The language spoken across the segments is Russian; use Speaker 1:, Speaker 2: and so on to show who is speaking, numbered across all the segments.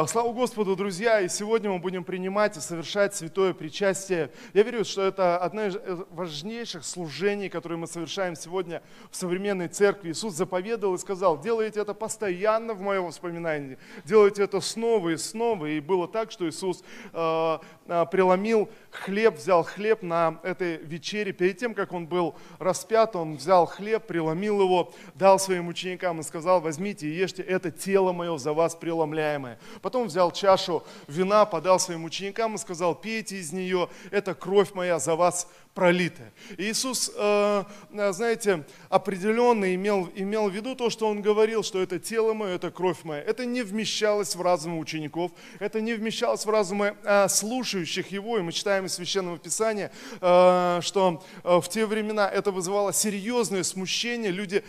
Speaker 1: Э, слава Господу, друзья! И сегодня мы будем принимать и совершать святое причастие. Я верю, что это одно из э, важнейших служений, которые мы совершаем сегодня в современной церкви. Иисус заповедовал и сказал, делайте это постоянно в моем воспоминании, делайте это снова и снова. И было так, что Иисус э, преломил хлеб, взял хлеб на этой вечере. Перед тем, как он был распят, он взял хлеб, преломил его, дал своим ученикам и сказал, возьмите и ешьте, это тело мое за вас преломляемое. Потом взял чашу вина, подал своим ученикам и сказал, пейте из нее, это кровь моя за вас пролитое. Иисус, э, э, знаете, определенно имел, имел в виду то, что Он говорил, что это тело мое, это кровь моя. Это не вмещалось в разумы учеников, это не вмещалось в разумы э, слушающих Его. И мы читаем из Священного Писания, что в те времена это вызывало серьезное смущение. Люди,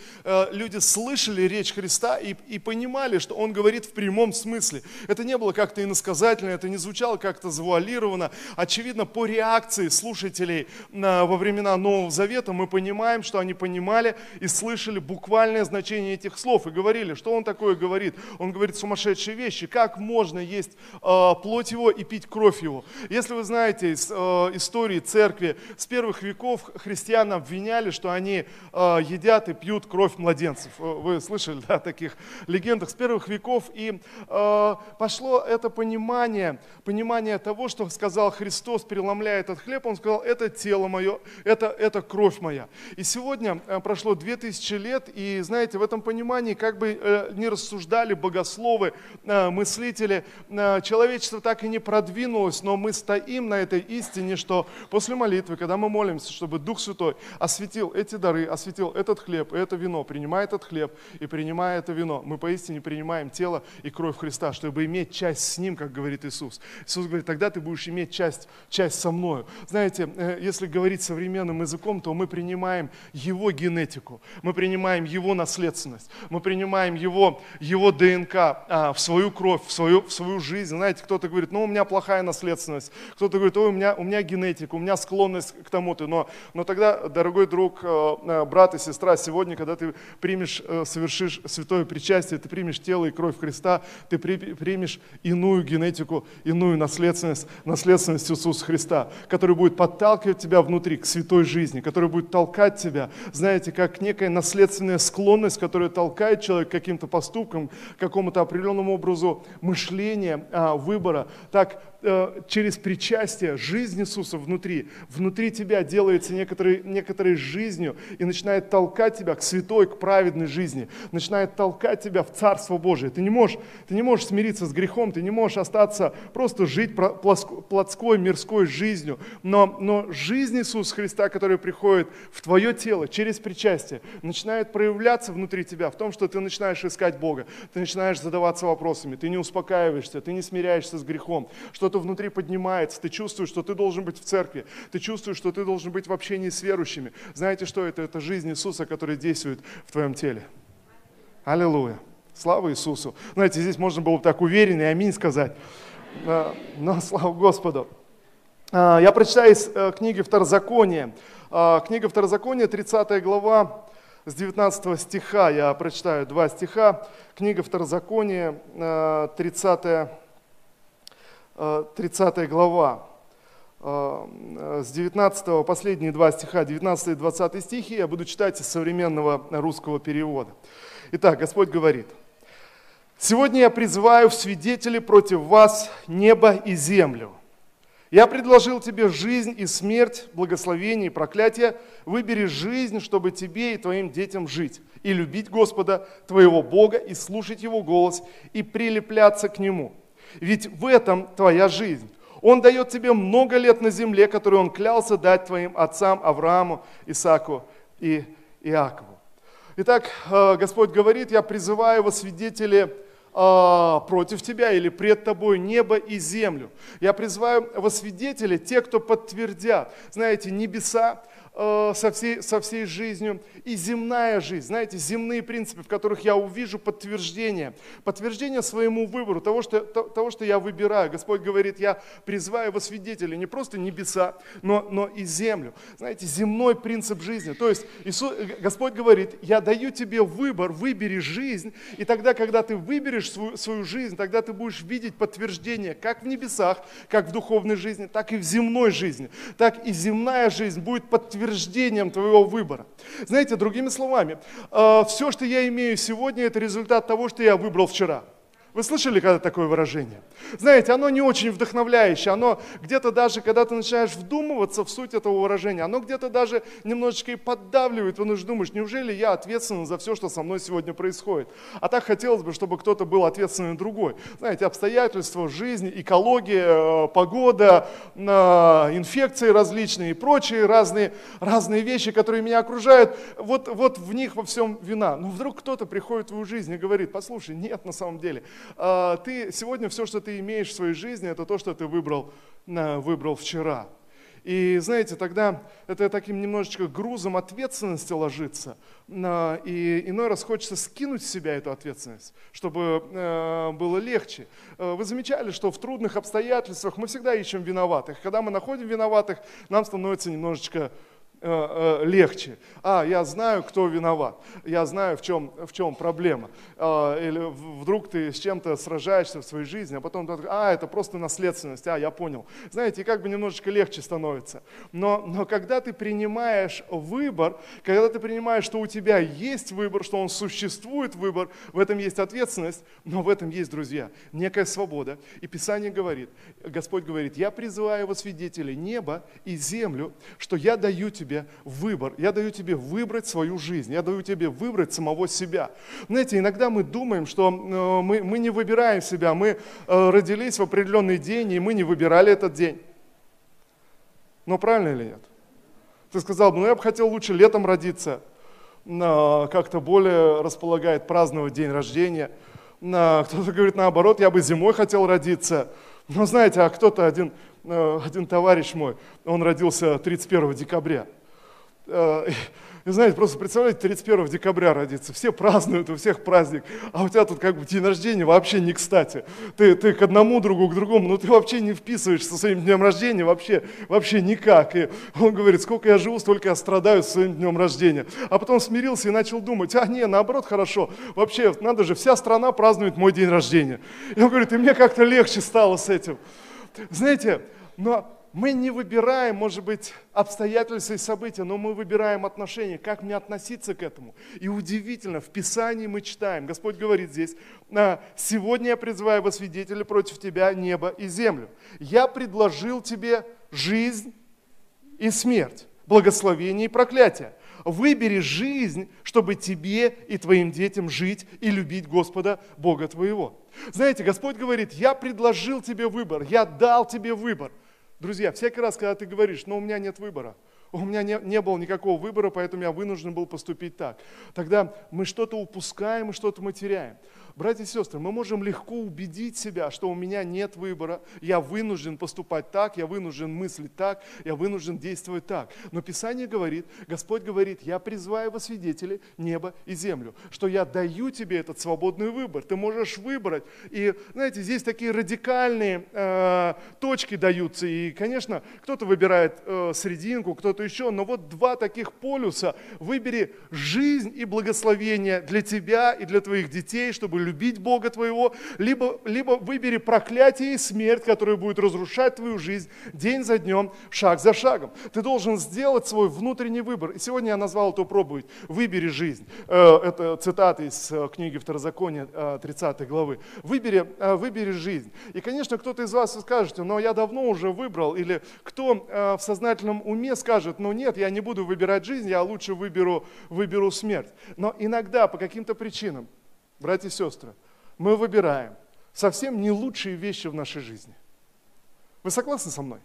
Speaker 1: люди слышали речь Христа и, и понимали, что Он говорит в прямом смысле. Это не было как-то иносказательно, это не звучало как-то завуалированно. Очевидно, по реакции слушателей во времена Нового Завета, мы понимаем, что они понимали и слышали буквальное значение этих слов и говорили, что он такое говорит. Он говорит сумасшедшие вещи. Как можно есть э, плоть его и пить кровь его? Если вы знаете из э, истории церкви, с первых веков христиан обвиняли, что они э, едят и пьют кровь младенцев. Вы слышали да, таких легендах с первых веков. И э, пошло это понимание, понимание того, что сказал Христос, переломляя этот хлеб, он сказал, это тело мое, это, это кровь моя. И сегодня э, прошло 2000 лет, и знаете, в этом понимании, как бы э, не рассуждали богословы, э, мыслители, человечество так и не продвинулось, но мы стоим на этой истине, что после молитвы, когда мы молимся, чтобы Дух Святой осветил эти дары, осветил этот хлеб и это вино, принимая этот хлеб и принимая это вино, мы поистине принимаем тело и кровь Христа, чтобы иметь часть с Ним, как говорит Иисус. Иисус говорит, тогда ты будешь иметь часть, часть со мною. Знаете, если говорить современным языком, то мы принимаем его генетику, мы принимаем его наследственность, мы принимаем его, его ДНК а, в свою кровь, в свою, в свою жизнь. Знаете, кто-то говорит, ну у меня плохая наследственность, кто-то говорит, ой, у меня, у меня генетика, у меня склонность к тому-то. Но, но тогда, дорогой друг, э, э, брат и сестра, сегодня, когда ты примешь, э, совершишь святое причастие, ты примешь тело и кровь Христа, ты примешь иную генетику, иную наследственность, наследственность Иисуса Христа, который будет подталкивать тебя внутри, к святой жизни, которая будет толкать тебя, знаете, как некая наследственная склонность, которая толкает человека к каким-то поступкам, к какому-то определенному образу мышления, а, выбора. Так через причастие жизнь Иисуса внутри, внутри тебя делается некоторой, некоторой жизнью и начинает толкать тебя к святой, к праведной жизни, начинает толкать тебя в Царство Божие. Ты не можешь, ты не можешь смириться с грехом, ты не можешь остаться просто жить плотской, мирской жизнью, но, но жизнь Иисуса Христа, которая приходит в твое тело через причастие, начинает проявляться внутри тебя в том, что ты начинаешь искать Бога, ты начинаешь задаваться вопросами, ты не успокаиваешься, ты не смиряешься с грехом, что что-то внутри поднимается, ты чувствуешь, что ты должен быть в церкви, ты чувствуешь, что ты должен быть в общении с верующими. Знаете что это? Это жизнь Иисуса, которая действует в твоем теле. Аллилуйя. Слава Иисусу. Знаете, здесь можно было бы так уверенно аминь сказать. Но слава Господу. А, я прочитаю из э, книги Второзакония. А, книга Второзакония, 30 глава, с 19 стиха. Я прочитаю два стиха. Книга Второзакония, 30 э, 30 э, глава, э, с 19, последние два стиха, 19 и 20 стихи, я буду читать из современного русского перевода. Итак, Господь говорит, «Сегодня я призываю в свидетели против вас небо и землю. Я предложил тебе жизнь и смерть, благословение и проклятие. Выбери жизнь, чтобы тебе и твоим детям жить, и любить Господа, твоего Бога, и слушать Его голос, и прилепляться к Нему» Ведь в этом твоя жизнь. Он дает тебе много лет на земле, которые Он клялся дать твоим отцам Аврааму, Исааку и Иакову. Итак, э, Господь говорит, я призываю во свидетели э, против тебя или пред тобой небо и землю. Я призываю во свидетели те, кто подтвердят. Знаете, небеса, со, всей, со всей жизнью, и земная жизнь. Знаете, земные принципы, в которых я увижу подтверждение, подтверждение своему выбору, того что, того, что я выбираю. Господь говорит, я призываю во свидетели не просто небеса, но, но и землю. Знаете, земной принцип жизни. То есть Иисус, Господь говорит, я даю тебе выбор, выбери жизнь, и тогда, когда ты выберешь свою, свою жизнь, тогда ты будешь видеть подтверждение как в небесах, как в духовной жизни, так и в земной жизни. Так и земная жизнь будет подтверждением твоего выбора. Знаете, другими словами, э, все, что я имею сегодня, это результат того, что я выбрал вчера. Вы слышали когда такое выражение? Знаете, оно не очень вдохновляющее, оно где-то даже, когда ты начинаешь вдумываться в суть этого выражения, оно где-то даже немножечко и поддавливает, потому что думаешь, неужели я ответственен за все, что со мной сегодня происходит? А так хотелось бы, чтобы кто-то был ответственный другой. Знаете, обстоятельства жизни, экология, э, погода, инфекции различные и прочие разные, разные вещи, которые меня окружают, вот, вот в них во всем вина. Но вдруг кто-то приходит в твою жизнь и говорит, послушай, нет на самом деле, ты сегодня все, что ты имеешь в своей жизни, это то, что ты выбрал, выбрал вчера. И знаете, тогда это таким немножечко грузом ответственности ложится. И иной раз хочется скинуть с себя эту ответственность, чтобы э, было легче. Э, вы замечали, что в трудных обстоятельствах мы всегда ищем виноватых. Когда мы находим виноватых, нам становится немножечко легче. А, я знаю, кто виноват, я знаю, в чем, в чем проблема. А, или вдруг ты с чем-то сражаешься в своей жизни, а потом ты, а, это просто наследственность, а, я понял. Знаете, как бы немножечко легче становится. Но, но когда ты принимаешь выбор, когда ты принимаешь, что у тебя есть выбор, что он существует выбор, в этом есть ответственность, но в этом есть, друзья, некая свобода. И Писание говорит, Господь говорит, я призываю во свидетели небо и землю, что я даю тебе тебе выбор. Я даю тебе выбрать свою жизнь. Я даю тебе выбрать самого себя. Знаете, иногда мы думаем, что э, мы, мы не выбираем себя. Мы э, родились в определенный день, и мы не выбирали этот день. Но правильно или нет? Ты сказал, ну я бы хотел лучше летом родиться. Как-то более располагает праздновать день рождения. Кто-то говорит наоборот, я бы зимой хотел родиться. Но знаете, а кто-то один, э, один товарищ мой, он родился 31 декабря. Э, и знаете, просто представляете, 31 декабря родиться, все празднуют, у всех праздник, а у тебя тут как бы день рождения вообще не кстати. Ты, ты к одному другу, к другому, но ты вообще не вписываешься со своим днем рождения, вообще, вообще никак. И он говорит, сколько я живу, столько я страдаю со своим днем рождения. А потом смирился и начал думать, а не, наоборот, хорошо, вообще, надо же, вся страна празднует мой день рождения. И он говорит, и мне как-то легче стало с этим. Знаете, но мы не выбираем, может быть, обстоятельства и события, но мы выбираем отношения, как мне относиться к этому. И удивительно, в Писании мы читаем, Господь говорит здесь, «А, сегодня я призываю во свидетели против тебя небо и землю. Я предложил тебе жизнь и смерть, благословение и проклятие. Выбери жизнь, чтобы тебе и твоим детям жить и любить Господа, Бога твоего. Знаете, Господь говорит, я предложил тебе выбор, я дал тебе выбор. Друзья, всякий раз, когда ты говоришь, но у меня нет выбора, у меня не, не было никакого выбора, поэтому я вынужден был поступить так, тогда мы что-то упускаем и что-то мы теряем. Братья и сестры, мы можем легко убедить себя, что у меня нет выбора, я вынужден поступать так, я вынужден мыслить так, я вынужден действовать так. Но Писание говорит, Господь говорит, я призываю во свидетели небо и землю, что я даю тебе этот свободный выбор. Ты можешь выбрать. И, знаете, здесь такие радикальные э, точки даются. И, конечно, кто-то выбирает э, срединку, кто-то еще. Но вот два таких полюса. Выбери жизнь и благословение для тебя и для твоих детей, чтобы любить Бога твоего, либо, либо выбери проклятие и смерть, которая будет разрушать твою жизнь день за днем, шаг за шагом. Ты должен сделать свой внутренний выбор. И сегодня я назвал эту проповедь «Выбери жизнь». Э, это цитата из э, книги Второзакония 30 э, главы. Выбери, выбери жизнь. И, конечно, кто-то из вас скажет, но я давно уже выбрал. Или кто в сознательном уме скажет, ну нет, я не буду выбирать жизнь, я лучше выберу, выберу смерть. Но иногда по каким-то причинам братья и сестры, мы выбираем совсем не лучшие вещи в нашей жизни. Вы согласны со мной?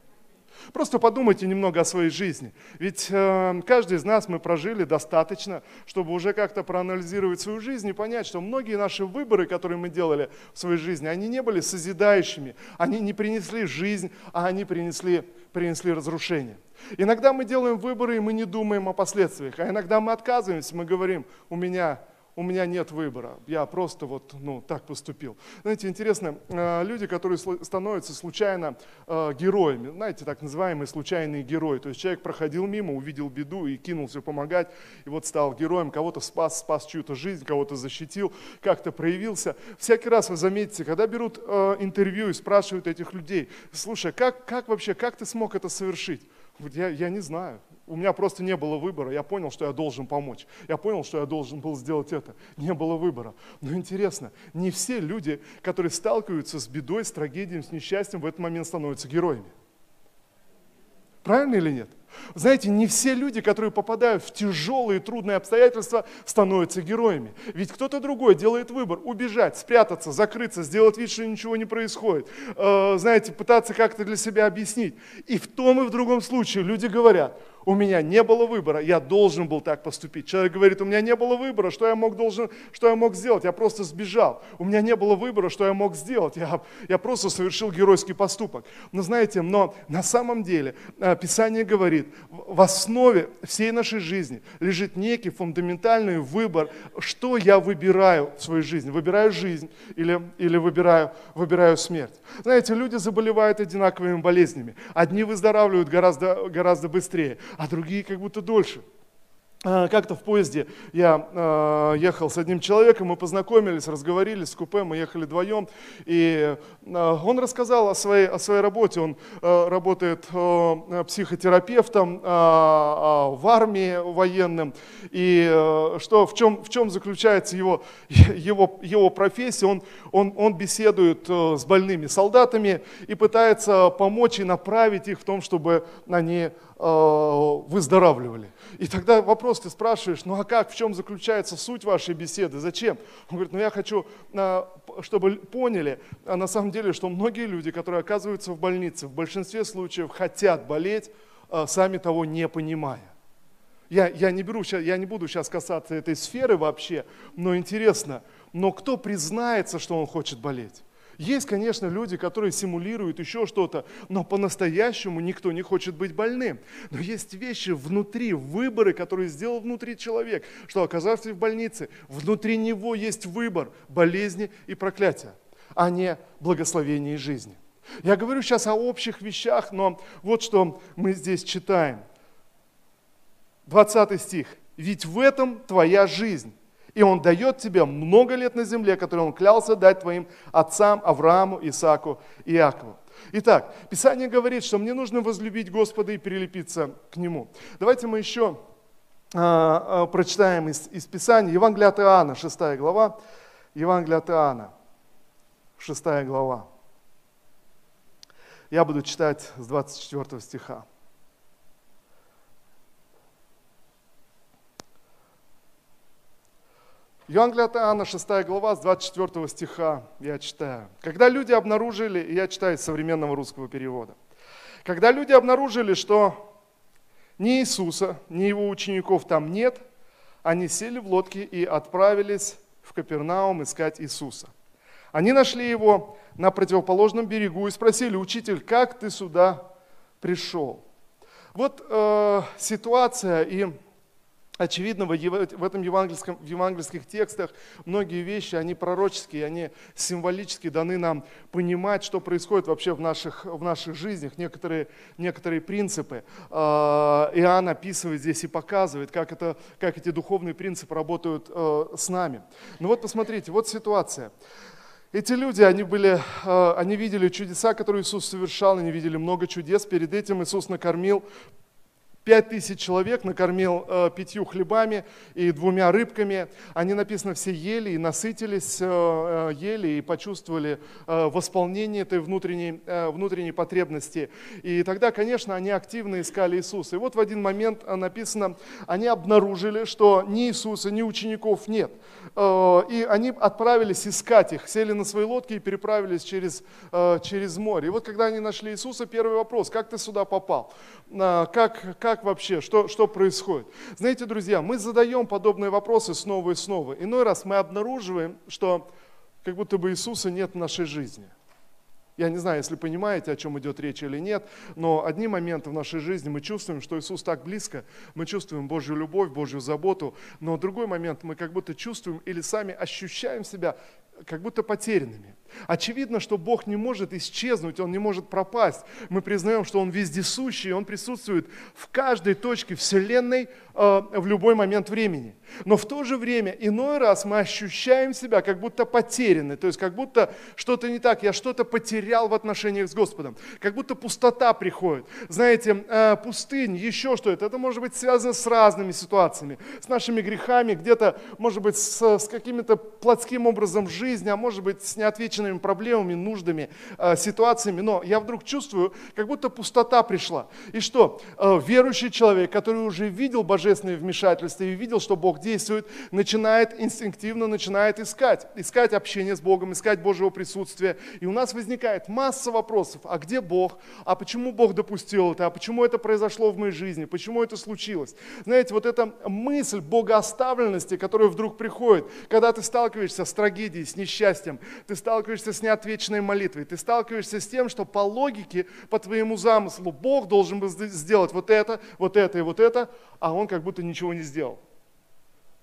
Speaker 1: Просто подумайте немного о своей жизни. Ведь э, каждый из нас мы прожили достаточно, чтобы уже как-то проанализировать свою жизнь и понять, что многие наши выборы, которые мы делали в своей жизни, они не были созидающими, они не принесли жизнь, а они принесли принесли разрушение. Иногда мы делаем выборы, и мы не думаем о последствиях. А иногда мы отказываемся, мы говорим, у меня у меня нет выбора, я просто вот ну, так поступил. Знаете, интересно, э, люди, которые становятся случайно э, героями, знаете, так называемые случайные герои, то есть человек проходил мимо, увидел беду и кинулся помогать, и вот стал героем, кого-то спас, спас чью-то жизнь, кого-то защитил, как-то проявился. Всякий раз вы заметите, когда берут э, интервью и спрашивают этих людей, слушай, как, как вообще, как ты смог это совершить? Я, я не знаю. У меня просто не было выбора. Я понял, что я должен помочь. Я понял, что я должен был сделать это. Не было выбора. Но интересно, не все люди, которые сталкиваются с бедой, с трагедией, с несчастьем, в этот момент становятся героями. Правильно или нет? Знаете, не все люди, которые попадают в тяжелые, трудные обстоятельства, становятся героями. Ведь кто-то другой делает выбор убежать, спрятаться, закрыться, сделать вид, что ничего не происходит. Э, знаете, пытаться как-то для себя объяснить. И в том и в другом случае люди говорят, у меня не было выбора, я должен был так поступить. Человек говорит, у меня не было выбора, что я мог, должен, что я мог сделать, я просто сбежал. У меня не было выбора, что я мог сделать, я, я просто совершил геройский поступок. Но знаете, но на самом деле э, Писание говорит, в основе всей нашей жизни лежит некий фундаментальный выбор, что я выбираю в своей жизни. Выбираю жизнь или, или выбираю, выбираю смерть. Знаете, люди заболевают одинаковыми болезнями. Одни выздоравливают гораздо, гораздо быстрее, а другие как будто дольше. А, как-то в поезде я э, ехал с одним человеком, мы познакомились, разговорились с купе, мы ехали вдвоем, и э, он рассказал о своей, о своей работе. Он работает психотерапевтом в армии военным, и что, в, чем, в чем заключается его, его, его профессия. Он, он, он беседует с больными солдатами и пытается помочь и направить их в том, чтобы они выздоравливали. И тогда вопрос ты спрашиваешь, ну а как, в чем заключается суть вашей беседы, зачем? Он говорит, ну я хочу, э, чтобы поняли, а на самом деле, что многие люди, которые оказываются в больнице, в большинстве случаев хотят болеть, э, сами того не понимая. Я, я, не беру, я не буду сейчас касаться этой сферы вообще, но интересно, но кто признается, что он хочет болеть? Есть, конечно, люди, которые симулируют еще что-то, но по-настоящему никто не хочет быть больным. Но есть вещи внутри, выборы, которые сделал внутри человек, что оказавшись в больнице, внутри него есть выбор болезни и проклятия, а не благословения жизни. Я говорю сейчас о общих вещах, но вот что мы здесь читаем. 20 стих. «Ведь в этом твоя жизнь, и Он дает тебе много лет на земле, которые Он клялся дать твоим отцам Аврааму, Исааку и Иакову. Итак, Писание говорит, что мне нужно возлюбить Господа и прилепиться к Нему. Давайте мы еще а, а, прочитаем из, из Писания Евангелие от Иоанна, 6 глава. Евангелие от Иоанна, 6 глава. Я буду читать с 24 стиха. Евангелие от Иоанна, 6 глава, с 24 стиха я читаю. Когда люди обнаружили, я читаю из современного русского перевода, когда люди обнаружили, что ни Иисуса, ни его учеников там нет, они сели в лодки и отправились в Капернаум искать Иисуса. Они нашли его на противоположном берегу и спросили, учитель, как ты сюда пришел? Вот э, ситуация и Очевидно, в этом евангельском, в евангельских текстах многие вещи, они пророческие, они символически даны нам понимать, что происходит вообще в наших, в наших жизнях, некоторые, некоторые принципы. А, Иоанн описывает здесь и показывает, как, это, как эти духовные принципы работают э, с нами. Ну вот посмотрите, вот ситуация. Эти люди, они, были, э, они видели чудеса, которые Иисус совершал, они видели много чудес. Перед этим Иисус накормил Пять тысяч человек накормил э, пятью хлебами и двумя рыбками. Они, написано, все ели и насытились, э, э, ели и почувствовали э, восполнение этой внутренней, э, внутренней потребности. И тогда, конечно, они активно искали Иисуса. И вот в один момент э, написано, они обнаружили, что ни Иисуса, ни учеников нет. Э, и они отправились искать их, сели на свои лодки и переправились через, э, через море. И вот когда они нашли Иисуса, первый вопрос, как ты сюда попал? Э, как, как вообще, что, что происходит. Знаете, друзья, мы задаем подобные вопросы снова и снова. Иной раз мы обнаруживаем, что как будто бы Иисуса нет в нашей жизни. Я не знаю, если понимаете, о чем идет речь или нет, но одни моменты в нашей жизни мы чувствуем, что Иисус так близко, мы чувствуем Божью любовь, Божью заботу, но другой момент мы как будто чувствуем или сами ощущаем себя как будто потерянными. Очевидно, что Бог не может исчезнуть, Он не может пропасть. Мы признаем, что Он вездесущий, Он присутствует в каждой точке Вселенной э, в любой момент времени. Но в то же время иной раз мы ощущаем себя как будто потеряны, то есть как будто что-то не так, я что-то потерял в отношениях с Господом, как будто пустота приходит. Знаете, э, пустынь, еще что это, это может быть связано с разными ситуациями, с нашими грехами, где-то, может быть, с, с каким-то плотским образом жизни, а может быть, с неотвеченными нерешенными проблемами, нуждами, э, ситуациями, но я вдруг чувствую, как будто пустота пришла. И что? Э, верующий человек, который уже видел божественное вмешательство и видел, что Бог действует, начинает инстинктивно, начинает искать, искать общение с Богом, искать Божьего присутствия. И у нас возникает масса вопросов, а где Бог? А почему Бог допустил это? А почему это произошло в моей жизни? Почему это случилось? Знаете, вот эта мысль богооставленности, которая вдруг приходит, когда ты сталкиваешься с трагедией, с несчастьем, ты сталкиваешься сталкиваешься с неотвеченной молитвой, ты сталкиваешься с тем, что по логике, по твоему замыслу Бог должен был сделать вот это, вот это и вот это, а он как будто ничего не сделал.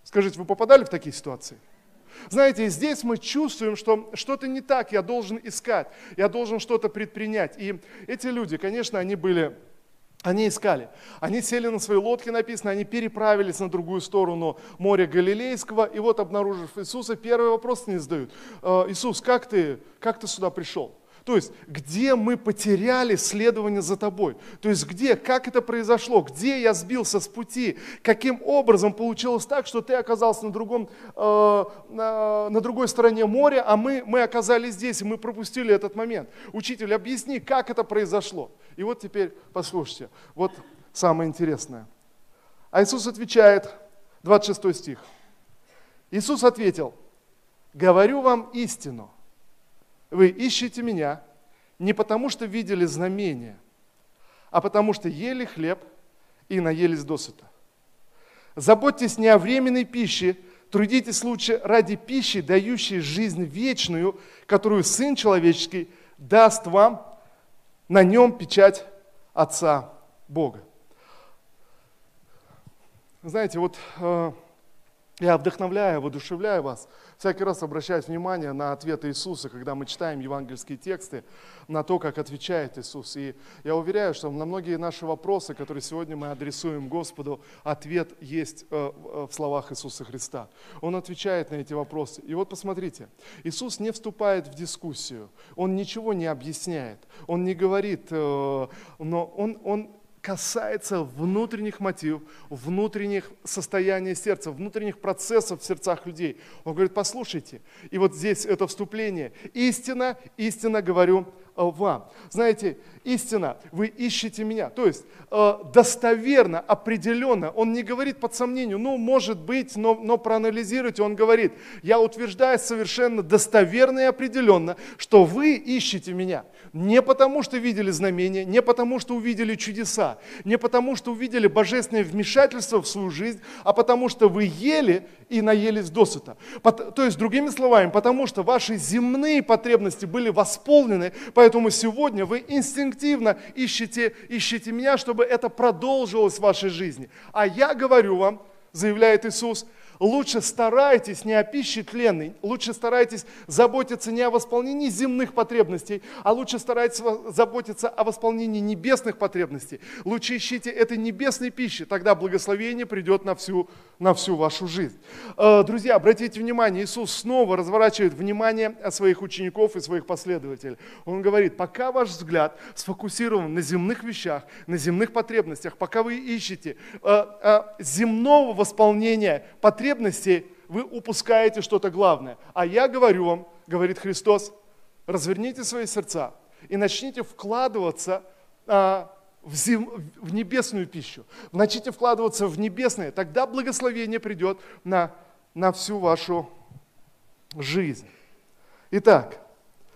Speaker 1: Скажите, вы попадали в такие ситуации? Знаете, здесь мы чувствуем, что что-то не так, я должен искать, я должен что-то предпринять. И эти люди, конечно, они были они искали. Они сели на свои лодки, написано, они переправились на другую сторону моря Галилейского, и вот, обнаружив Иисуса, первый вопрос не задают. «Э, Иисус, как ты, как ты сюда пришел? То есть, где мы потеряли следование за тобой? То есть, где, как это произошло? Где я сбился с пути? Каким образом получилось так, что ты оказался на, другом, э, на, на другой стороне моря, а мы, мы оказались здесь, и мы пропустили этот момент? Учитель, объясни, как это произошло? И вот теперь послушайте, вот самое интересное. А Иисус отвечает, 26 стих. Иисус ответил, говорю вам истину, вы ищете меня не потому, что видели знамения, а потому что ели хлеб и наелись досыта. Заботьтесь не о временной пище, трудитесь лучше ради пищи, дающей жизнь вечную, которую Сын Человеческий даст вам, на нем печать Отца Бога. Знаете, вот э, я вдохновляю, воодушевляю вас, всякий раз обращать внимание на ответы Иисуса, когда мы читаем евангельские тексты, на то, как отвечает Иисус. И я уверяю, что на многие наши вопросы, которые сегодня мы адресуем Господу, ответ есть э, в словах Иисуса Христа. Он отвечает на эти вопросы. И вот посмотрите, Иисус не вступает в дискуссию, Он ничего не объясняет, Он не говорит, э, но Он, он касается внутренних мотивов, внутренних состояний сердца, внутренних процессов в сердцах людей. Он говорит, послушайте, и вот здесь это вступление. Истина, истина говорю вам. Знаете, истина, вы ищете меня. То есть э, достоверно, определенно, он не говорит под сомнению, ну, может быть, но, но проанализируйте, он говорит, я утверждаю совершенно достоверно и определенно, что вы ищете меня. Не потому, что видели знамения, не потому, что увидели чудеса, не потому, что увидели божественное вмешательство в свою жизнь, а потому, что вы ели и наелись досыта. То есть, другими словами, потому что ваши земные потребности были восполнены, поэтому сегодня вы инстинктивно ищете, ищете меня, чтобы это продолжилось в вашей жизни. А я говорю вам, заявляет Иисус, лучше старайтесь не о пище тленной, лучше старайтесь заботиться не о восполнении земных потребностей, а лучше старайтесь заботиться о восполнении небесных потребностей. Лучше ищите этой небесной пищи, тогда благословение придет на всю, на всю вашу жизнь. Э, друзья, обратите внимание, Иисус снова разворачивает внимание своих учеников и своих последователей. Он говорит, пока ваш взгляд сфокусирован на земных вещах, на земных потребностях, пока вы ищете э, э, земного восполнения потребностей, потребностей вы упускаете что-то главное. А я говорю вам, говорит Христос, разверните свои сердца и начните вкладываться а, в, зем, в небесную пищу. Начните вкладываться в небесное, тогда благословение придет на, на всю вашу жизнь. Итак,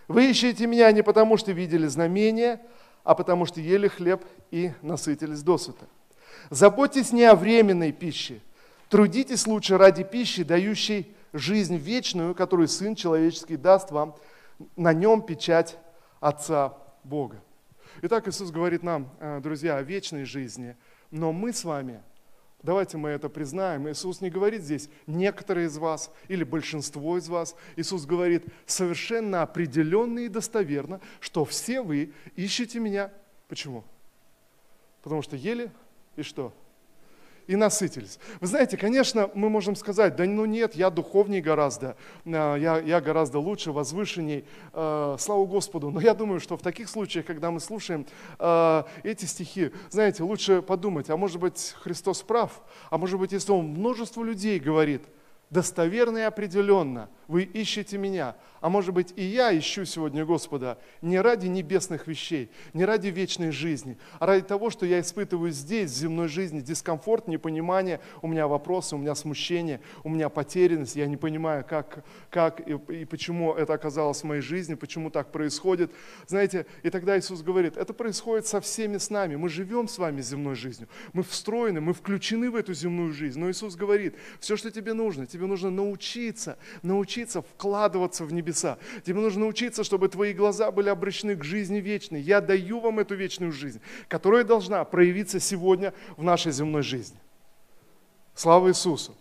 Speaker 1: вы ищете меня не потому, что видели знамения, а потому что ели хлеб и насытились досыта. Заботьтесь не о временной пище, Трудитесь лучше ради пищи, дающей жизнь вечную, которую Сын Человеческий даст вам. На нем печать Отца Бога. Итак, Иисус говорит нам, э, друзья, о вечной жизни, но мы с вами, давайте мы это признаем, Иисус не говорит здесь некоторые из вас или большинство из вас. Иисус говорит совершенно определенно и достоверно, что все вы ищете меня. Почему? Потому что ели и что? И насытились. Вы знаете, конечно, мы можем сказать, да ну нет, я духовнее гораздо, а, я, я гораздо лучше, возвышенней, э, слава Господу. Но я думаю, что в таких случаях, когда мы слушаем э, эти стихи, знаете, лучше подумать, а может быть Христос прав, а может быть, если Он множество людей говорит, достоверно и определенно, вы ищете меня, а может быть, и я ищу сегодня Господа не ради небесных вещей, не ради вечной жизни, а ради того, что я испытываю здесь, в земной жизни, дискомфорт, непонимание, у меня вопросы, у меня смущение, у меня потерянность, я не понимаю, как, как и, и почему это оказалось в моей жизни, почему так происходит. Знаете, и тогда Иисус говорит, это происходит со всеми с нами, мы живем с вами земной жизнью, мы встроены, мы включены в эту земную жизнь. Но Иисус говорит, все, что тебе нужно, тебе нужно научиться, научиться вкладываться в небеса небеса. Тебе нужно научиться, чтобы твои глаза были обращены к жизни вечной. Я даю вам эту вечную жизнь, которая должна проявиться сегодня в нашей земной жизни. Слава Иисусу!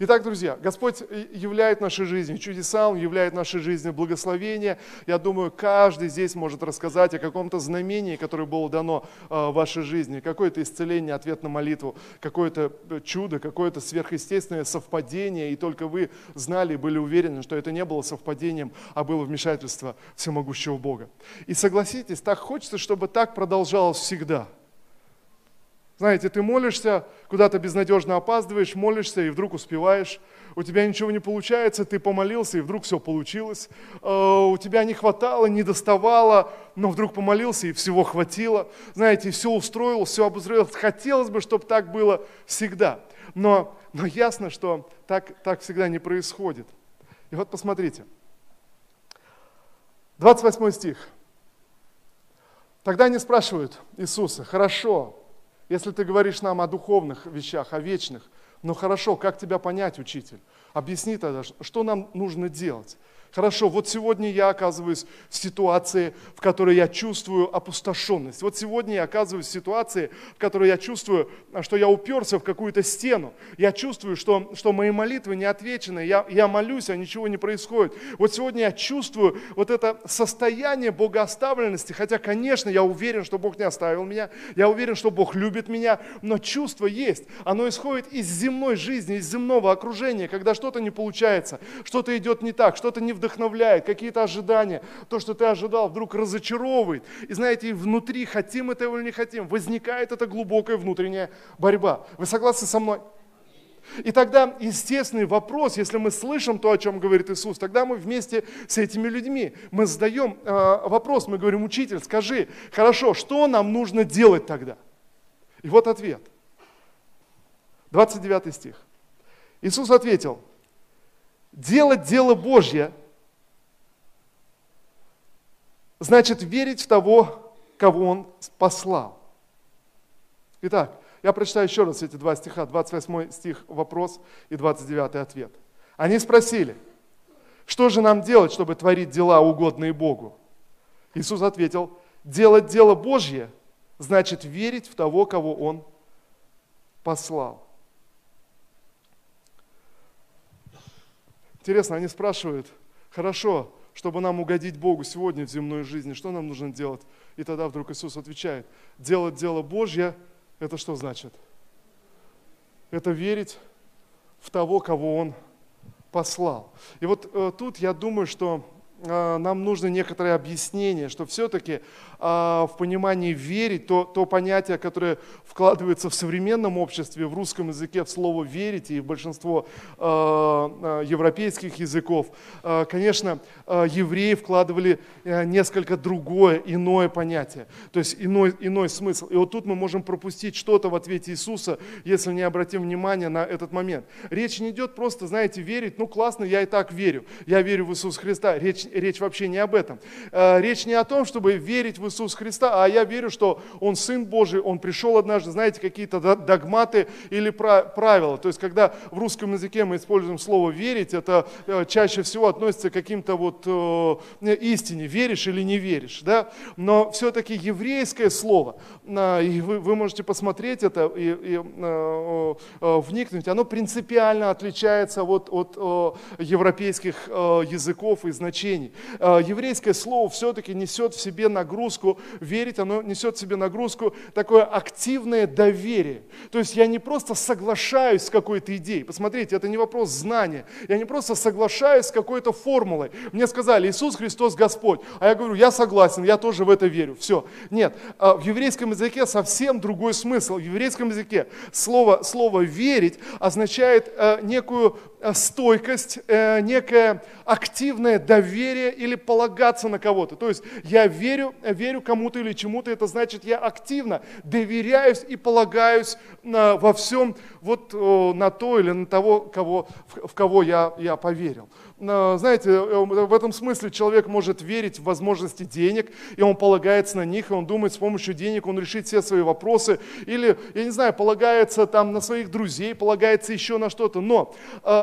Speaker 1: Итак, друзья, Господь являет нашей жизни чудеса, Он являет нашей жизни благословение. Я думаю, каждый здесь может рассказать о каком-то знамении, которое было дано э, в вашей жизни. Какое-то исцеление, ответ на молитву, какое-то э, чудо, какое-то сверхъестественное совпадение. И только вы знали и были уверены, что это не было совпадением, а было вмешательство всемогущего Бога. И согласитесь, так хочется, чтобы так продолжалось всегда – знаете, ты молишься, куда-то безнадежно опаздываешь, молишься и вдруг успеваешь. У тебя ничего не получается, ты помолился и вдруг все получилось. Э, у тебя не хватало, не доставало, но вдруг помолился и всего хватило. Знаете, все устроил, все обозрел. Хотелось бы, чтобы так было всегда. Но, но ясно, что так, так всегда не происходит. И вот посмотрите. 28 стих. Тогда они спрашивают Иисуса, хорошо, если ты говоришь нам о духовных вещах, о вечных, ну хорошо, как тебя понять, учитель? Объясни тогда, что нам нужно делать? Хорошо, вот сегодня я оказываюсь в ситуации, в которой я чувствую опустошенность. Вот сегодня я оказываюсь в ситуации, в которой я чувствую, что я уперся в какую-то стену. Я чувствую, что, что мои молитвы не отвечены. Я, я молюсь, а ничего не происходит. Вот сегодня я чувствую вот это состояние богооставленности. Хотя, конечно, я уверен, что Бог не оставил меня. Я уверен, что Бог любит меня. Но чувство есть. Оно исходит из земной жизни, из земного окружения, когда что-то не получается, что-то идет не так, что-то не вдохновляет, какие-то ожидания, то, что ты ожидал, вдруг разочаровывает. И знаете, внутри, хотим это или не хотим, возникает эта глубокая внутренняя борьба. Вы согласны со мной? И тогда естественный вопрос, если мы слышим то, о чем говорит Иисус, тогда мы вместе с этими людьми, мы задаем э, вопрос, мы говорим, учитель, скажи, хорошо, что нам нужно делать тогда? И вот ответ. 29 стих. Иисус ответил, делать дело Божье значит верить в того, кого Он послал. Итак, я прочитаю еще раз эти два стиха, 28 стих вопрос и 29 ответ. Они спросили, что же нам делать, чтобы творить дела, угодные Богу? Иисус ответил, делать дело Божье значит верить в того, кого Он послал. Интересно, они спрашивают, хорошо, чтобы нам угодить Богу сегодня в земной жизни, что нам нужно делать? И тогда вдруг Иисус отвечает, делать дело Божье, это что значит? Это верить в того, кого Он послал. И вот э, тут я думаю, что нам нужно некоторое объяснение, что все-таки а, в понимании верить, то, то понятие, которое вкладывается в современном обществе, в русском языке, в слово верить и в большинство а, а, европейских языков, конечно, евреи вкладывали несколько другое, иное понятие, то есть иной, иной смысл. И вот тут мы можем пропустить что-то в ответе Иисуса, если не обратим внимание на этот момент. Речь не идет просто, знаете, верить, ну классно, я и так верю, я верю в Иисуса Христа. Речь речь вообще не об этом. Э, речь не о том, чтобы верить в Иисуса Христа, а я верю, что Он Сын Божий, Он пришел однажды, знаете, какие-то догматы или правила. То есть, когда в русском языке мы используем слово «верить», это э, чаще всего относится к каким-то вот э, истине, веришь или не веришь. Да? Но все-таки еврейское слово, и вы можете посмотреть это и, и вникнуть, оно принципиально отличается вот от европейских языков и значений. Еврейское слово все-таки несет в себе нагрузку, верить, оно несет в себе нагрузку такое активное доверие. То есть я не просто соглашаюсь с какой-то идеей. Посмотрите, это не вопрос знания. Я не просто соглашаюсь с какой-то формулой. Мне сказали, Иисус Христос Господь. А я говорю, я согласен, я тоже в это верю. Все. Нет, а в еврейском языке совсем другой смысл. В еврейском языке слово, слово «верить» означает э, некую стойкость, э, некое активное доверие или полагаться на кого-то. То есть я верю, верю кому-то или чему-то, это значит я активно доверяюсь и полагаюсь во всем вот на то или на того, кого, в кого я, я поверил. Знаете, э, в этом смысле человек может верить в возможности денег, и он полагается на них, и он думает, с помощью денег он решит все свои вопросы, или, я не знаю, полагается там на своих друзей, полагается еще на что-то. Но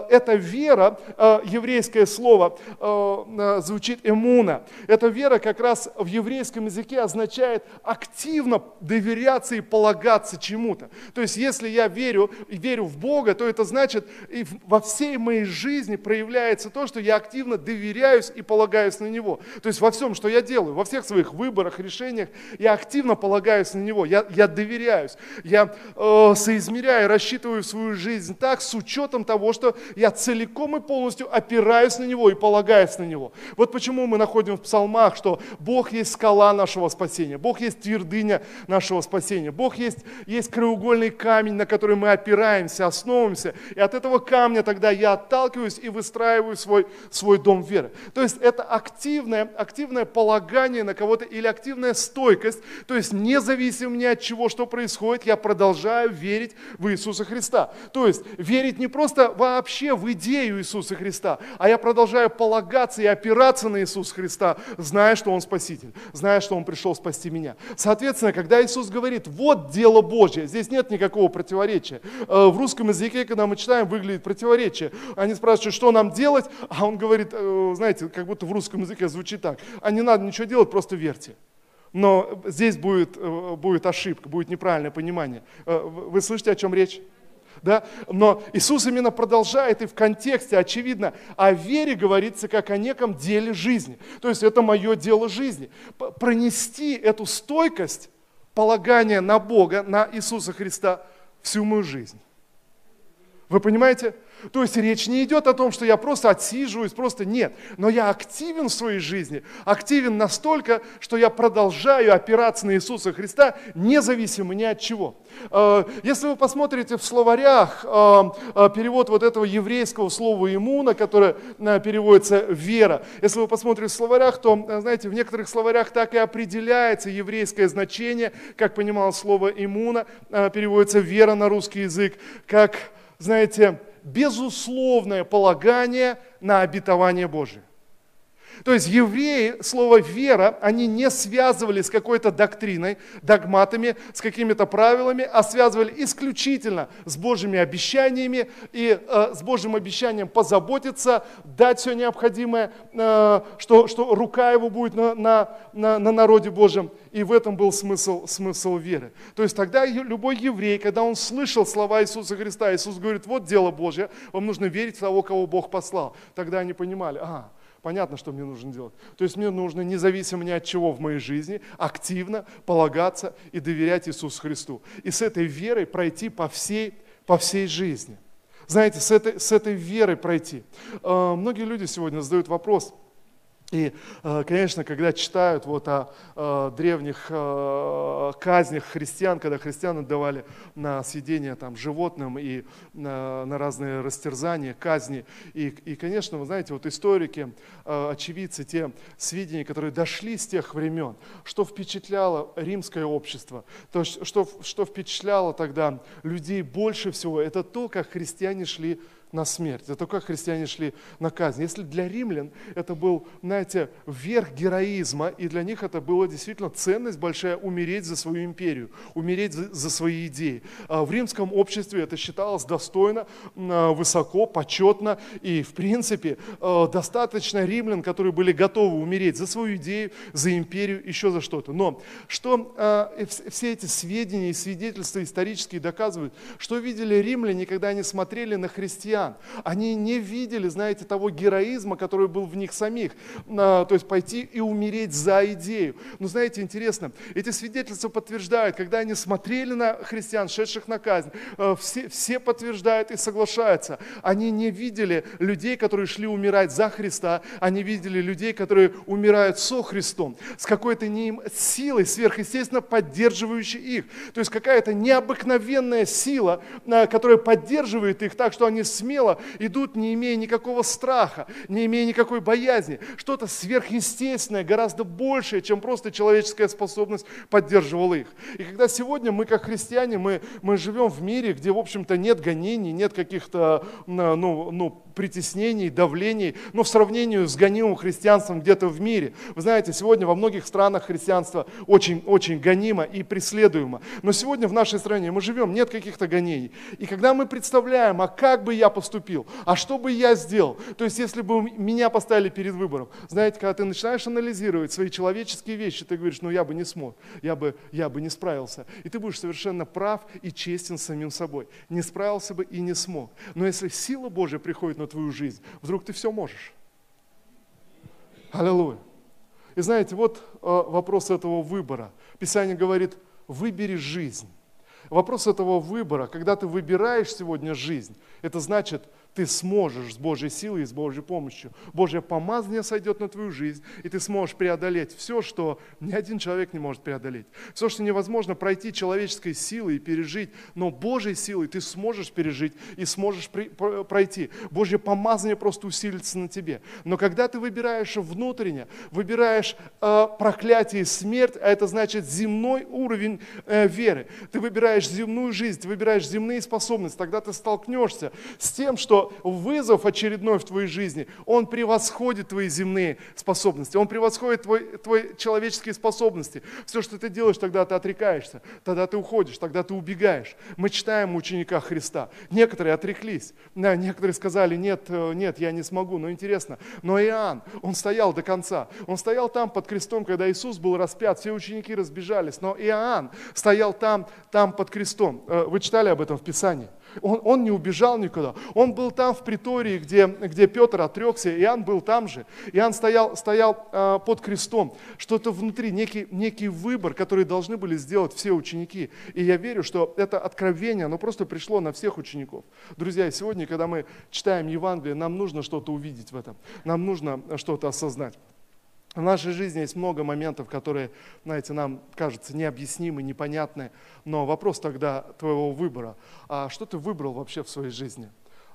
Speaker 1: эта вера, э, еврейское слово э, э, звучит эмуна. Эта вера как раз в еврейском языке означает активно доверяться и полагаться чему-то. То есть если я верю, верю в Бога, то это значит и во всей моей жизни проявляется то, что я активно доверяюсь и полагаюсь на Него. То есть во всем, что я делаю, во всех своих выборах, решениях, я активно полагаюсь на Него, я, я доверяюсь, я э, соизмеряю, рассчитываю свою жизнь так, с учетом того, что я целиком и полностью опираюсь на Него и полагаюсь на Него. Вот почему мы находим в псалмах, что Бог есть скала нашего спасения, Бог есть твердыня нашего спасения, Бог есть, есть краеугольный камень, на который мы опираемся, основываемся. И от этого камня тогда я отталкиваюсь и выстраиваю свой, свой дом веры. То есть это активное, активное полагание на кого-то или активная стойкость, то есть независимо ни от чего, что происходит, я продолжаю верить в Иисуса Христа. То есть верить не просто вообще в идею Иисуса Христа, а я продолжаю полагаться и опираться на Иисуса Христа, зная, что Он Спаситель, зная, что Он пришел спасти меня. Соответственно, когда Иисус говорит, вот дело Божье, здесь нет никакого противоречия. Э, в русском языке, когда мы читаем, выглядит противоречие. Они спрашивают, что нам делать, а Он говорит, э, знаете, как будто в русском языке звучит так, а не надо ничего делать, просто верьте. Но здесь будет, э, будет ошибка, будет неправильное понимание. Вы слышите, о чем речь? да? Но Иисус именно продолжает, и в контексте, очевидно, о вере говорится как о неком деле жизни. То есть это мое дело жизни. Пронести эту стойкость полагания на Бога, на Иисуса Христа всю мою жизнь. Вы понимаете? То есть речь не идет о том, что я просто отсиживаюсь, просто нет. Но я активен в своей жизни, активен настолько, что я продолжаю опираться на Иисуса Христа, независимо ни от чего. Э, если вы посмотрите в словарях э, э, перевод вот этого еврейского слова «иммуна», которое переводится «вера», если вы посмотрите в словарях, то, знаете, в некоторых словарях так и определяется еврейское значение, как понимал слово «иммуна», переводится «вера» на русский язык, как, знаете, безусловное полагание на обетование Божие. То есть евреи, слово вера, они не связывали с какой-то доктриной, догматами, с какими-то правилами, а связывали исключительно с Божьими обещаниями и э, с Божьим обещанием позаботиться, дать все необходимое, э, что, что рука его будет на, на, на, на народе Божьем. И в этом был смысл, смысл веры. То есть тогда любой еврей, когда он слышал слова Иисуса Христа, Иисус говорит, вот дело Божье, вам нужно верить в того, кого Бог послал. Тогда они понимали, ага, понятно, что мне нужно делать. То есть мне нужно, независимо ни от чего в моей жизни, активно полагаться и доверять Иисусу Христу. И с этой верой пройти по всей, по всей жизни. Знаете, с этой, с этой верой пройти. Э, многие люди сегодня задают вопрос – и, э, конечно, когда читают вот о, о древних э, казнях христиан, когда христиан отдавали на съедение там, животным и на, разные растерзания, казни, и, и, конечно, вы знаете, вот историки, э, очевидцы, те сведения, которые дошли с тех времен, что впечатляло римское общество, то, что, что впечатляло тогда людей больше всего, это то, как христиане шли на смерть, за то, как христиане шли на казнь. Если для римлян это был, знаете, верх героизма, и для них это была действительно ценность большая умереть за свою империю, умереть за, за свои идеи. А в римском обществе это считалось достойно, а, высоко, почетно, и в принципе а, достаточно римлян, которые были готовы умереть за свою идею, за империю, еще за что-то. Но что все эти сведения и свидетельства исторические доказывают, что видели римляне, когда они смотрели на христиан, христиан. Они не видели, знаете, того героизма, который был в них самих. А, то есть пойти и умереть за идею. Но знаете, интересно, эти свидетельства подтверждают, когда они смотрели на христиан, шедших на казнь, а, все, все подтверждают и соглашаются. Они не видели людей, которые шли умирать за Христа, они видели людей, которые умирают со Христом, с какой-то не силой сверхъестественно поддерживающей их. То есть какая-то необыкновенная сила, а, которая поддерживает их так, что они смело смело идут, не имея никакого страха, не имея никакой боязни. Что-то сверхъестественное, гораздо большее, чем просто человеческая способность поддерживала их. И когда сегодня мы, как христиане, мы, мы живем в мире, где, в общем-то, нет гонений, нет каких-то ну, ну, притеснений, давлений, но в сравнении с гонимым христианством где-то в мире. Вы знаете, сегодня во многих странах христианство очень, очень гонимо и преследуемо. Но сегодня в нашей стране мы живем, нет каких-то гонений. И когда мы представляем, а как бы я поступил, а что бы я сделал, то есть если бы меня поставили перед выбором, знаете, когда ты начинаешь анализировать свои человеческие вещи, ты говоришь, ну я бы не смог, я бы, я бы не справился. И ты будешь совершенно прав и честен с самим собой. Не справился бы и не смог. Но если сила Божья приходит на твою жизнь, вдруг ты все можешь. Аллилуйя. И знаете, вот э, вопрос этого выбора. Писание говорит, выбери жизнь. Вопрос этого выбора, когда ты выбираешь сегодня жизнь, это значит, ты сможешь с Божьей силой и с Божьей помощью. Божье помазание сойдет на твою жизнь, и ты сможешь преодолеть все, что ни один человек не может преодолеть. Все, что невозможно пройти человеческой силой и пережить, но Божьей силой ты сможешь пережить и сможешь пройти. Божье помазание просто усилится на тебе. Но когда ты выбираешь внутренне, выбираешь э, проклятие и смерть, а это значит земной уровень э, веры, ты выбираешь земную жизнь, ты выбираешь земные способности, тогда ты столкнешься с тем, что вызов очередной в твоей жизни, он превосходит твои земные способности, он превосходит твой, твои человеческие способности. Все, что ты делаешь, тогда ты отрекаешься, тогда ты уходишь, тогда ты убегаешь. Мы читаем ученика Христа. Некоторые отреклись, некоторые сказали, нет, э, нет, я не смогу. Но интересно, но Иоанн, он стоял до конца. Он стоял там под крестом, когда Иисус был распят, все ученики разбежались. Но Иоанн стоял там, там под крестом. Э, вы читали об этом в Писании? Он, он не убежал никуда. Он был там в притории, где, где Петр отрекся, Иоанн был там же. Иоанн стоял, стоял э, под крестом. Что-то внутри, некий, некий выбор, который должны были сделать все ученики. И я верю, что это откровение, оно просто пришло на всех учеников. Друзья, сегодня, когда мы читаем Евангелие, нам нужно что-то увидеть в этом. Нам нужно что-то осознать. В нашей жизни есть много моментов, которые, знаете, нам кажутся необъяснимы, непонятны, но вопрос тогда твоего выбора. А что ты выбрал вообще в своей жизни?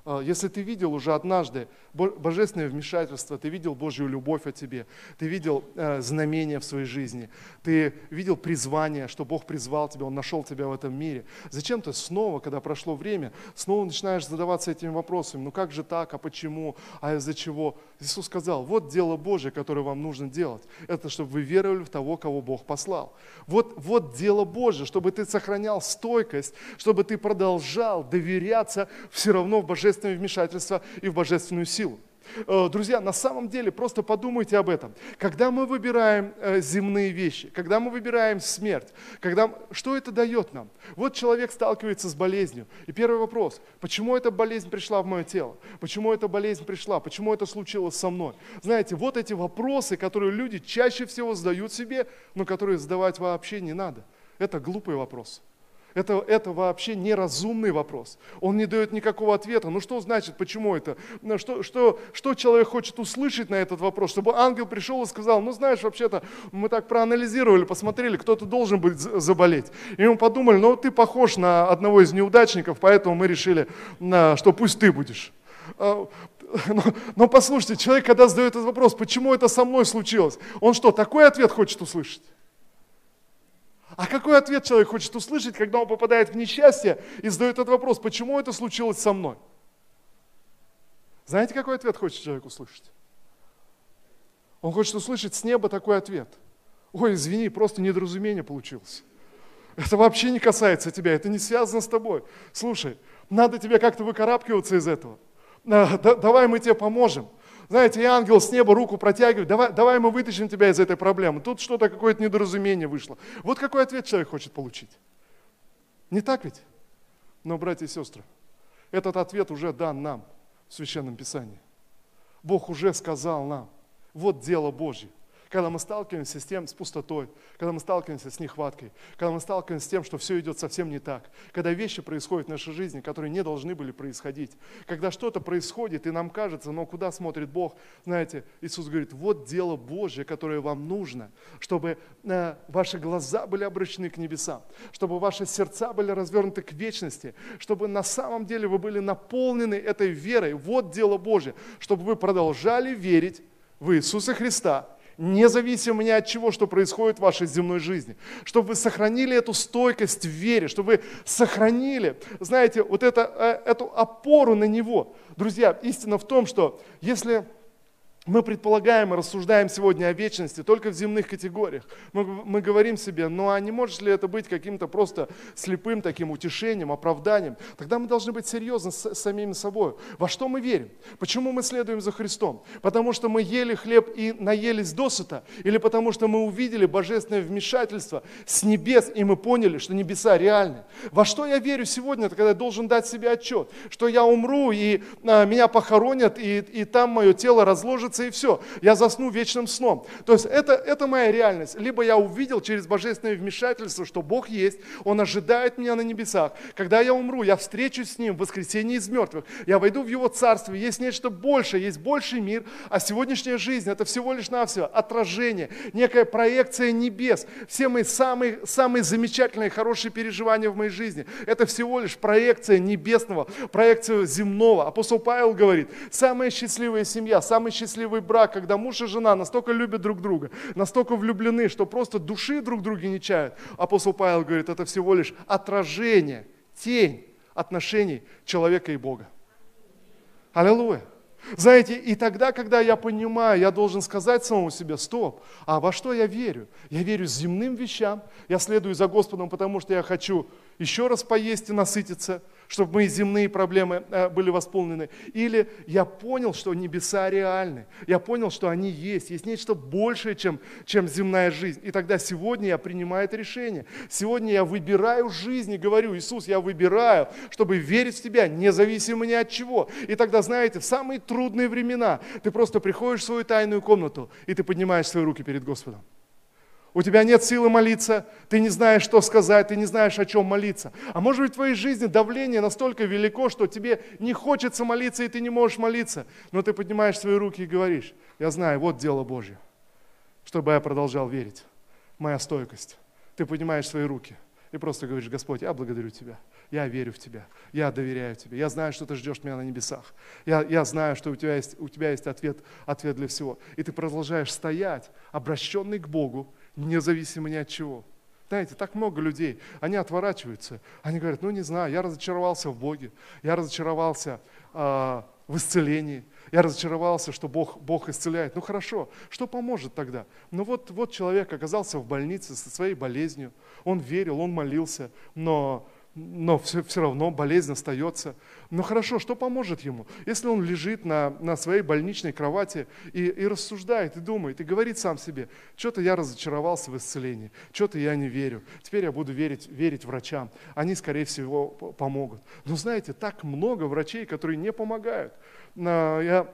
Speaker 1: А, если ты видел уже однажды божественное вмешательство, ты видел Божью любовь о тебе, ты видел э, знамения в своей жизни, ты видел призвание, что Бог призвал тебя, Он нашел тебя в этом мире, зачем ты снова, когда прошло время, снова начинаешь задаваться этими вопросами, ну как же так, а почему, а из-за чего? Иисус сказал, вот дело Божье, которое вам нужно делать, это чтобы вы веровали в того, кого Бог послал. Вот, вот дело Божье, чтобы ты сохранял стойкость, чтобы ты продолжал доверяться все равно в божественное божественное вмешательство и в божественную силу. Э, друзья, на самом деле, просто подумайте об этом. Когда мы выбираем э, земные вещи, когда мы выбираем смерть, когда, что это дает нам? Вот человек сталкивается с болезнью. И первый вопрос, почему эта болезнь пришла в мое тело? Почему эта болезнь пришла? Почему это случилось со мной? Знаете, вот эти вопросы, которые люди чаще всего задают себе, но которые задавать вообще не надо. Это глупый вопрос. Это, это вообще неразумный вопрос. Он не дает никакого ответа. Ну что значит, почему это? Ну, что, что, что человек хочет услышать на этот вопрос? Чтобы ангел пришел и сказал, ну знаешь, вообще-то мы так проанализировали, посмотрели, кто-то должен быть заболеть. И мы подумали, ну ты похож на одного из неудачников, поэтому мы решили, что пусть ты будешь. А, но, но послушайте, человек, когда задает этот вопрос, почему это со мной случилось, он что, такой ответ хочет услышать? А какой ответ человек хочет услышать, когда он попадает в несчастье и задает этот вопрос, почему это случилось со мной? Знаете, какой ответ хочет человек услышать? Он хочет услышать с неба такой ответ. Ой, извини, просто недоразумение получилось. Это вообще не касается тебя, это не связано с тобой. Слушай, надо тебе как-то выкарабкиваться из этого. А, давай мы тебе поможем. Знаете, и ангел с неба руку протягивает, давай, давай мы вытащим тебя из этой проблемы. Тут что-то, какое-то недоразумение вышло. Вот какой ответ человек хочет получить. Не так ведь? Но, братья и сестры, этот ответ уже дан нам в Священном Писании. Бог уже сказал нам, вот дело Божье когда мы сталкиваемся с тем, с пустотой, когда мы сталкиваемся с нехваткой, когда мы сталкиваемся с тем, что все идет совсем не так, когда вещи происходят в нашей жизни, которые не должны были происходить, когда что-то происходит, и нам кажется, но куда смотрит Бог, знаете, Иисус говорит, вот дело Божье, которое вам нужно, чтобы э, ваши глаза были обращены к небесам, чтобы ваши сердца были развернуты к вечности, чтобы на самом деле вы были наполнены этой верой, вот дело Божье, чтобы вы продолжали верить в Иисуса Христа, независимо ни от чего, что происходит в вашей земной жизни. Чтобы вы сохранили эту стойкость в вере, чтобы вы сохранили, знаете, вот это, э, эту опору на Него. Друзья, истина в том, что если мы предполагаем и рассуждаем сегодня о вечности только в земных категориях. Мы, мы говорим себе, ну а не может ли это быть каким-то просто слепым таким утешением, оправданием? Тогда мы должны быть серьезны с, с самими собой. Во что мы верим? Почему мы следуем за Христом? Потому что мы ели хлеб и наелись досыта? Или потому что мы увидели божественное вмешательство с небес, и мы поняли, что небеса реальны? Во что я верю сегодня, когда я должен дать себе отчет? Что я умру, и а, меня похоронят, и, и там мое тело разложится, и все. Я засну вечным сном. То есть это, это моя реальность. Либо я увидел через божественное вмешательство, что Бог есть, Он ожидает меня на небесах. Когда я умру, я встречусь с Ним в воскресенье из мертвых. Я войду в Его Царство. Есть нечто большее, есть больший мир. А сегодняшняя жизнь – это всего лишь навсего отражение, некая проекция небес. Все мои самые, самые замечательные, хорошие переживания в моей жизни – это всего лишь проекция небесного, проекция земного. Апостол Павел говорит, самая счастливая семья, самый счастливый счастливый брак, когда муж и жена настолько любят друг друга, настолько влюблены, что просто души друг друга не чают. Апостол Павел говорит, это всего лишь отражение, тень отношений человека и Бога. Аллилуйя. Знаете, и тогда, когда я понимаю, я должен сказать самому себе, стоп, а во что я верю? Я верю земным вещам, я следую за Господом, потому что я хочу еще раз поесть и насытиться, чтобы мои земные проблемы э, были восполнены. Или я понял, что небеса реальны. Я понял, что они есть. Есть нечто большее, чем, чем земная жизнь. И тогда сегодня я принимаю это решение. Сегодня я выбираю жизнь и говорю, Иисус, я выбираю, чтобы верить в Тебя, независимо ни от чего. И тогда, знаете, в самые трудные времена ты просто приходишь в свою тайную комнату, и ты поднимаешь свои руки перед Господом у тебя нет силы молиться, ты не знаешь, что сказать, ты не знаешь, о чем молиться. А может быть, в твоей жизни давление настолько велико, что тебе не хочется молиться, и ты не можешь молиться. Но ты поднимаешь свои руки и говоришь, я знаю, вот дело Божье, чтобы я продолжал верить. Моя стойкость. Ты поднимаешь свои руки и просто говоришь, Господь, я благодарю Тебя, я верю в Тебя, я доверяю Тебе, я знаю, что Ты ждешь меня на небесах, я, я знаю, что у тебя, есть, у тебя есть ответ, ответ для всего. И ты продолжаешь стоять, обращенный к Богу, независимо ни от чего. Знаете, так много людей, они отворачиваются, они говорят, ну не знаю, я разочаровался в Боге, я разочаровался э, в исцелении, я разочаровался, что Бог, Бог исцеляет. Ну хорошо, что поможет тогда? Ну вот, вот человек оказался в больнице со своей болезнью, он верил, он молился, но но все, все равно болезнь остается. Но хорошо, что поможет ему? Если он лежит на, на своей больничной кровати и, и рассуждает, и думает, и говорит сам себе, что-то я разочаровался в исцелении, что-то я не верю, теперь я буду верить, верить врачам, они, скорее всего, помогут. Но знаете, так много врачей, которые не помогают. Я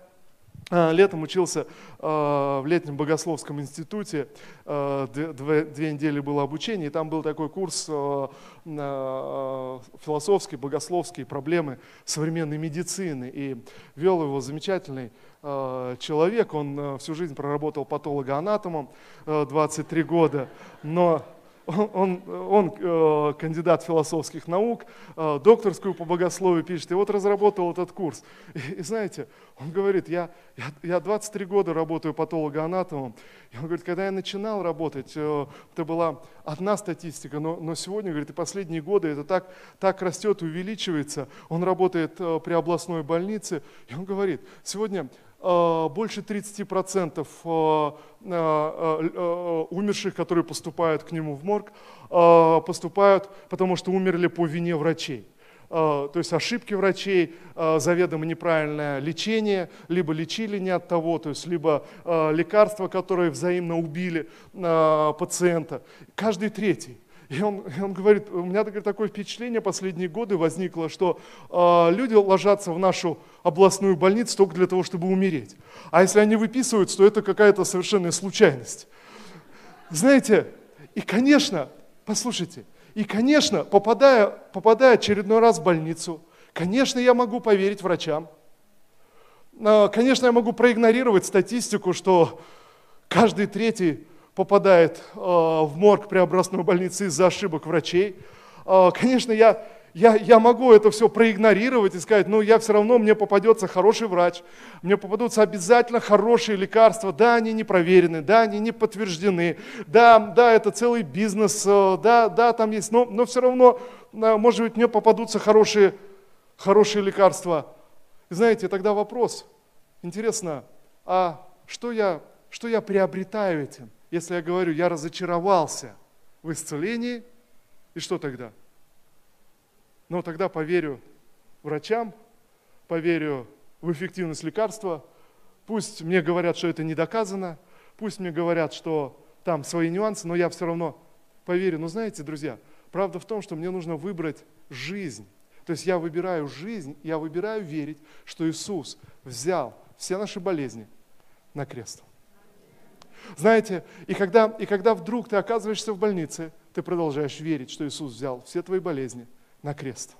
Speaker 1: летом учился а, в летнем богословском институте, а, две, недели было обучение, и там был такой курс философский, богословские проблемы современной медицины. И вел его замечательный человек, он всю жизнь проработал патологоанатомом 23 года, но он, он, э, кандидат философских наук, э, докторскую по богословию пишет, и вот разработал этот курс. И, и знаете, он говорит, я, я, я 23 года работаю патологоанатомом, и он говорит, когда я начинал работать, э, это была одна статистика, но, но сегодня, говорит, и последние годы это так, так растет увеличивается. Он работает э, при областной больнице, и он говорит, сегодня больше 30% э, э, умерших, которые поступают к нему в морг, поступают, потому что умерли по вине врачей. То есть ошибки врачей, заведомо неправильное лечение, либо лечили не от того, то есть либо лекарства, которые взаимно убили пациента. Каждый третий. И он, он говорит, у меня говорит, такое впечатление последние годы возникло, что э, люди ложатся в нашу областную больницу только для того, чтобы умереть. А если они выписываются, то это какая-то совершенная случайность. Знаете, и конечно, послушайте, и конечно, попадая, попадая очередной раз в больницу, конечно, я могу поверить врачам. А, конечно, я могу проигнорировать статистику, что каждый третий попадает э, в морг преобразной больницы из-за ошибок врачей. Э, конечно, я, я, я могу это все проигнорировать и сказать, ну я все равно, мне попадется хороший врач, мне попадутся обязательно хорошие лекарства, да, они не проверены, да, они не подтверждены, да, да, это целый бизнес, э, да, да, там есть, но, но все равно, может быть, мне попадутся хорошие, хорошие лекарства. И знаете, тогда вопрос, интересно, а что я, что я приобретаю этим? Если я говорю, я разочаровался в исцелении, и что тогда? Ну, тогда поверю врачам, поверю в эффективность лекарства, пусть мне говорят, что это не доказано, пусть мне говорят, что там свои нюансы, но я все равно поверю. Но знаете, друзья, правда в том, что мне нужно выбрать жизнь. То есть я выбираю жизнь, я выбираю верить, что Иисус взял все наши болезни на крест. Знаете, и когда, и когда вдруг ты оказываешься в больнице, ты продолжаешь верить, что Иисус взял все твои болезни на крест.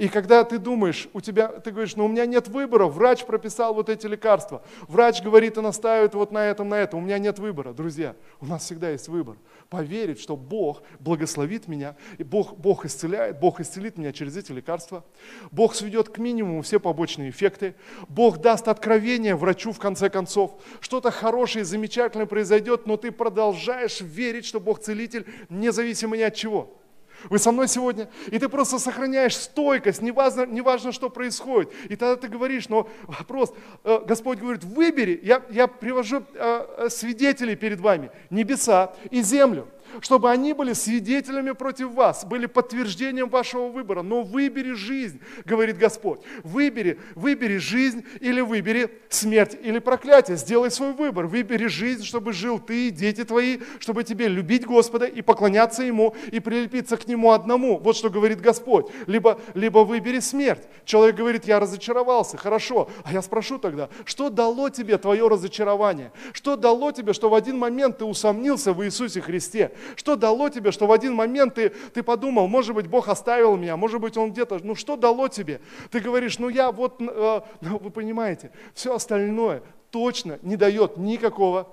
Speaker 1: И когда ты думаешь, у тебя, ты говоришь, ну у меня нет выбора, врач прописал вот эти лекарства, врач говорит и настаивает вот на этом, на этом, у меня нет выбора. Друзья, у нас всегда есть выбор. Поверить, что Бог благословит меня, и Бог, Бог исцеляет, Бог исцелит меня через эти лекарства, Бог сведет к минимуму все побочные эффекты, Бог даст откровение врачу в конце концов, что-то хорошее, замечательное произойдет, но ты продолжаешь верить, что Бог целитель, независимо ни от чего. Вы со мной сегодня? И ты просто сохраняешь стойкость, неважно, неважно что происходит. И тогда ты говоришь, но вопрос, э, Господь говорит, выбери, я, я привожу э, э, свидетелей перед вами, небеса и землю чтобы они были свидетелями против вас, были подтверждением вашего выбора. Но выбери жизнь, говорит Господь. Выбери, выбери жизнь или выбери смерть или проклятие. Сделай свой выбор. Выбери жизнь, чтобы жил ты и дети твои, чтобы тебе любить Господа и поклоняться Ему, и прилепиться к Нему одному. Вот что говорит Господь. Либо, либо выбери смерть. Человек говорит, я разочаровался. Хорошо. А я спрошу тогда, что дало тебе твое разочарование? Что дало тебе, что в один момент ты усомнился в Иисусе Христе? Что дало тебе, что в один момент ты, ты подумал, может быть, Бог оставил меня, может быть, Он где-то, ну что дало тебе? Ты говоришь, ну я вот, э, ну, вы понимаете, все остальное точно не дает никакого,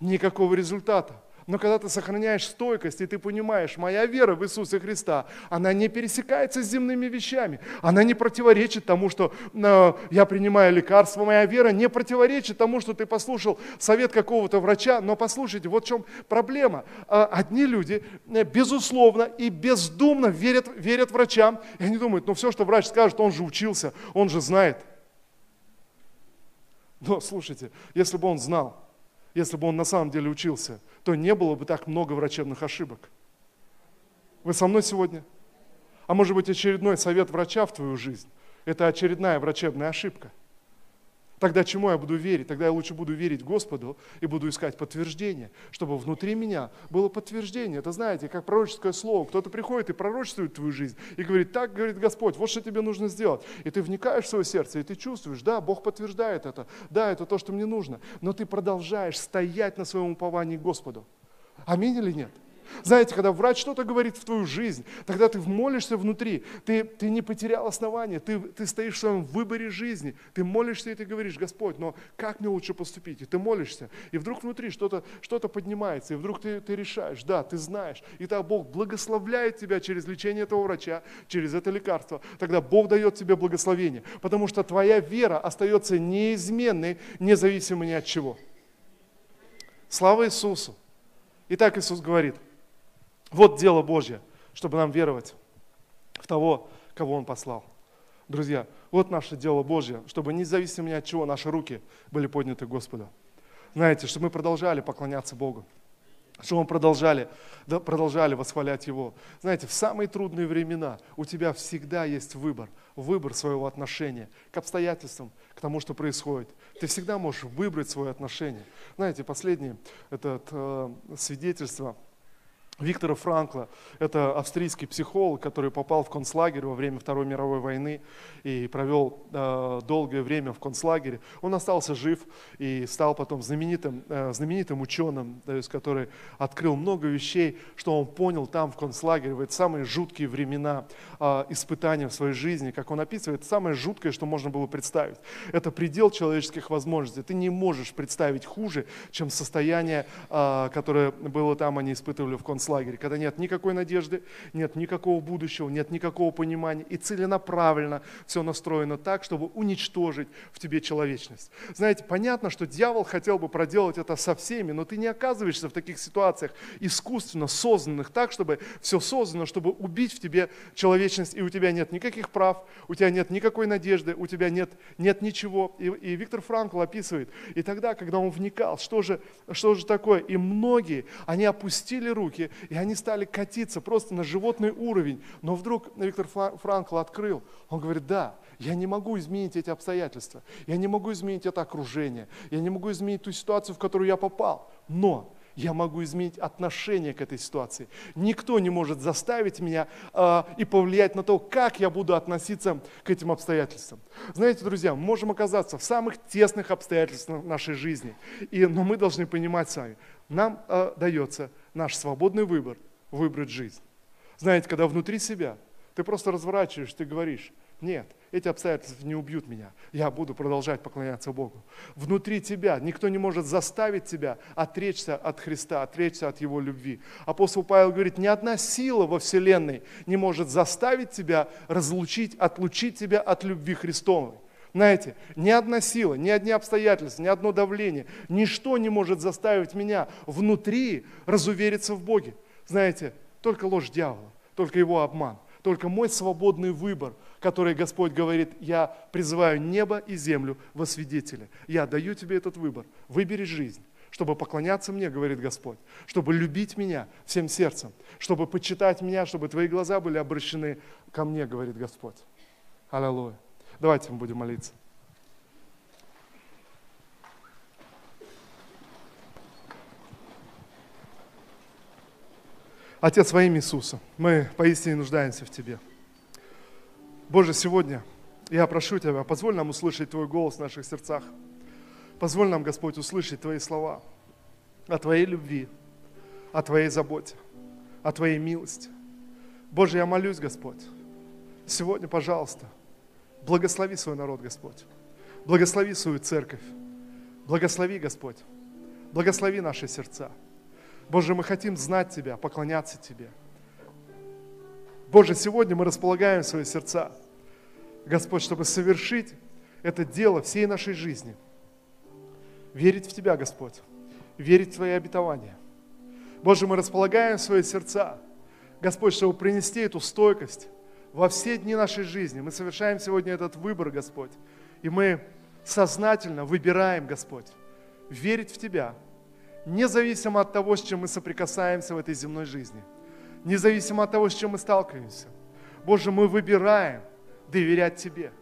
Speaker 1: никакого результата. Но когда ты сохраняешь стойкость, и ты понимаешь, моя вера в Иисуса Христа, она не пересекается с земными вещами. Она не противоречит тому, что э, я принимаю лекарства. Моя вера не противоречит тому, что ты послушал совет какого-то врача. Но послушайте, вот в чем проблема. Э, одни люди, э, безусловно и бездумно верят, верят врачам. И они думают, ну все, что врач скажет, он же учился, он же знает. Но слушайте, если бы он знал, если бы он на самом деле учился, то не было бы так много врачебных ошибок. Вы со мной сегодня? А может быть очередной совет врача в твою жизнь – это очередная врачебная ошибка – Тогда чему я буду верить? Тогда я лучше буду верить Господу и буду искать подтверждение, чтобы внутри меня было подтверждение. Это знаете, как пророческое слово. Кто-то приходит и пророчествует твою жизнь и говорит, так говорит Господь, вот что тебе нужно сделать. И ты вникаешь в свое сердце, и ты чувствуешь, да, Бог подтверждает это, да, это то, что мне нужно. Но ты продолжаешь стоять на своем уповании Господу. Аминь или нет? Знаете, когда врач что-то говорит в твою жизнь, тогда ты молишься внутри, ты, ты не потерял основания, ты, ты стоишь в своем выборе жизни, ты молишься и ты говоришь, Господь, но как мне лучше поступить? И ты молишься, и вдруг внутри что-то что поднимается, и вдруг ты, ты решаешь, да, ты знаешь, и тогда Бог благословляет тебя через лечение этого врача, через это лекарство. Тогда Бог дает тебе благословение, потому что твоя вера остается неизменной, независимо ни от чего. Слава Иисусу! Итак, Иисус говорит, вот дело Божье, чтобы нам веровать в того, кого Он послал. Друзья, вот наше дело Божье, чтобы независимо ни от чего наши руки были подняты Господу. Знаете, чтобы мы продолжали поклоняться Богу чтобы мы продолжали, да, продолжали восхвалять Его. Знаете, в самые трудные времена у тебя всегда есть выбор, выбор своего отношения к обстоятельствам, к тому, что происходит. Ты всегда можешь выбрать свое отношение. Знаете, последнее это э, свидетельство – Виктора Франкла, это австрийский психолог, который попал в концлагерь во время Второй мировой войны и провел э, долгое время в концлагере. Он остался жив и стал потом знаменитым, э, знаменитым ученым, то есть, который открыл много вещей, что он понял там в концлагере, в эти самые жуткие времена э, испытания в своей жизни, как он описывает, самое жуткое, что можно было представить. Это предел человеческих возможностей. Ты не можешь представить хуже, чем состояние, э, которое было там, они испытывали в концлагере концлагере, когда нет никакой надежды, нет никакого будущего, нет никакого понимания, и целенаправленно все настроено так, чтобы уничтожить в тебе человечность. Знаете, понятно, что дьявол хотел бы проделать это со всеми, но ты не оказываешься в таких ситуациях искусственно созданных так, чтобы все создано, чтобы убить в тебе человечность, и у тебя нет никаких прав, у тебя нет никакой надежды, у тебя нет, нет ничего. И, и Виктор Франкл описывает, и тогда, когда он вникал, что же, что же такое, и многие, они опустили руки и они стали катиться просто на животный уровень. Но вдруг Виктор Франкл открыл, он говорит, да, я не могу изменить эти обстоятельства, я не могу изменить это окружение, я не могу изменить ту ситуацию, в которую я попал, но я могу изменить отношение к этой ситуации. Никто не может заставить меня э, и повлиять на то, как я буду относиться к этим обстоятельствам. Знаете, друзья, мы можем оказаться в самых тесных обстоятельствах нашей жизни, и, но мы должны понимать сами, нам э, дается наш свободный выбор выбрать жизнь. Знаете, когда внутри себя ты просто разворачиваешь, ты говоришь, нет, эти обстоятельства не убьют меня. Я буду продолжать поклоняться Богу. Внутри тебя никто не может заставить тебя отречься от Христа, отречься от Его любви. Апостол Павел говорит, ни одна сила во Вселенной не может заставить тебя разлучить, отлучить тебя от любви Христовой. Знаете, ни одна сила, ни одни обстоятельства, ни одно давление, ничто не может заставить меня внутри разувериться в Боге. Знаете, только ложь дьявола, только его обман, только мой свободный выбор, который Господь говорит, я призываю небо и землю во свидетели. Я даю тебе этот выбор. Выбери жизнь чтобы поклоняться мне, говорит Господь, чтобы любить меня всем сердцем, чтобы почитать меня, чтобы твои глаза были обращены ко мне, говорит Господь. Аллилуйя. Давайте мы будем молиться. Отец, во имя Иисуса, мы поистине нуждаемся в Тебе. Боже, сегодня я прошу Тебя, позволь нам услышать Твой голос в наших сердцах. Позволь нам, Господь, услышать Твои слова о Твоей любви, о Твоей заботе, о Твоей милости. Боже, я молюсь, Господь, сегодня, пожалуйста, Благослови свой народ, Господь. Благослови свою церковь. Благослови, Господь. Благослови наши сердца. Боже, мы хотим знать Тебя, поклоняться Тебе. Боже, сегодня мы располагаем свои сердца, Господь, чтобы совершить это дело всей нашей жизни. Верить в Тебя, Господь. Верить в Твои обетования. Боже, мы располагаем свои сердца, Господь, чтобы принести эту стойкость, во все дни нашей жизни. Мы совершаем сегодня этот выбор, Господь. И мы сознательно выбираем, Господь, верить в Тебя, независимо от того, с чем мы соприкасаемся в этой земной жизни, независимо от того, с чем мы сталкиваемся. Боже, мы выбираем доверять Тебе.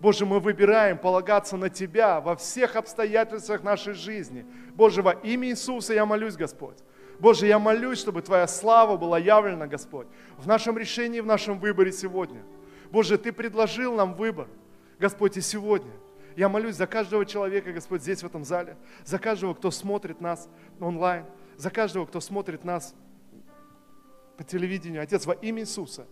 Speaker 1: Боже, мы выбираем полагаться на Тебя во всех обстоятельствах нашей жизни. Боже, во имя Иисуса я молюсь, Господь, Боже, я молюсь, чтобы Твоя слава была явлена, Господь, в нашем решении, в нашем выборе сегодня. Боже, Ты предложил нам выбор, Господь, и сегодня. Я молюсь за каждого человека, Господь, здесь, в этом зале, за каждого, кто смотрит нас онлайн, за каждого, кто смотрит нас по телевидению. Отец, во имя Иисуса,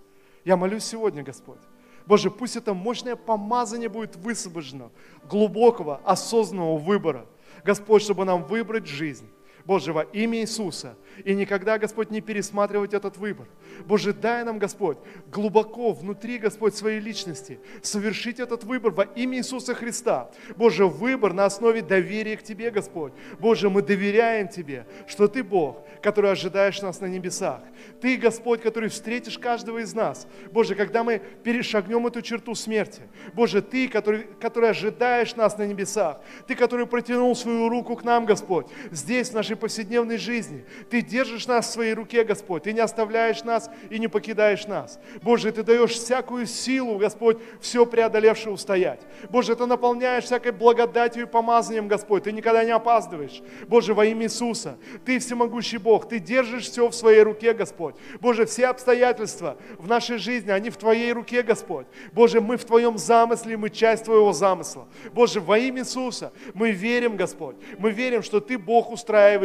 Speaker 1: я молюсь сегодня, Господь. Боже, пусть это мощное помазание будет высвобождено, глубокого, осознанного выбора. Господь, чтобы нам выбрать жизнь. Боже, во имя Иисуса – и никогда, Господь, не пересматривать этот выбор. Боже, дай нам, Господь, глубоко внутри, Господь, своей личности совершить этот выбор во имя Иисуса Христа. Боже, выбор на основе доверия к Тебе, Господь. Боже, мы доверяем Тебе, что Ты Бог, который ожидаешь нас на небесах. Ты, Господь, который встретишь каждого из нас. Боже, когда мы перешагнем эту черту смерти. Боже, Ты, который, который ожидаешь нас на небесах. Ты, который протянул свою руку к нам, Господь, здесь, в нашей повседневной жизни. Ты держишь нас в своей руке, Господь. Ты не оставляешь нас и не покидаешь нас. Боже, Ты даешь всякую силу, Господь, все преодолевшее устоять. Боже, Ты наполняешь всякой благодатью и помазанием, Господь. Ты никогда не опаздываешь. Боже, во имя Иисуса, Ты всемогущий Бог. Ты держишь все в своей руке, Господь. Боже, все обстоятельства в нашей жизни, они в Твоей руке, Господь. Боже, мы в Твоем замысле, мы часть Твоего замысла. Боже, во имя Иисуса мы верим, Господь. Мы верим, что Ты Бог,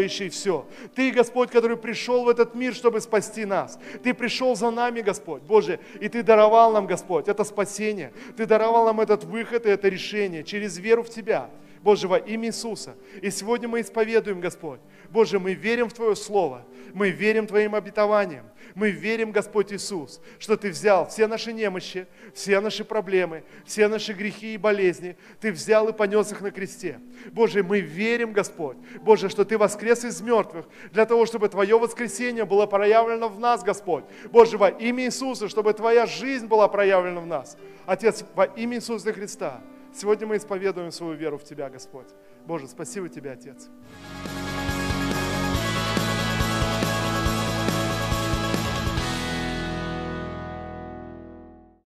Speaker 1: устраивающий все. Ты, Господь, который пришел в этот мир, чтобы спасти нас. Ты пришел за нами, Господь, Боже, и Ты даровал нам, Господь, это спасение. Ты даровал нам этот выход и это решение через веру в Тебя. Боже, во имя Иисуса. И сегодня мы исповедуем, Господь. Боже, мы верим в Твое Слово. Мы верим Твоим обетованиям. Мы верим, Господь Иисус, что Ты взял все наши немощи, все наши проблемы, все наши грехи и болезни. Ты взял и понес их на кресте. Боже, мы верим, Господь, Боже, что Ты воскрес из мертвых для того, чтобы Твое воскресение было проявлено в нас, Господь. Боже, во имя Иисуса, чтобы Твоя жизнь была проявлена в нас. Отец, во имя Иисуса Христа, сегодня мы исповедуем свою веру в Тебя, Господь. Боже, спасибо Тебе, Отец.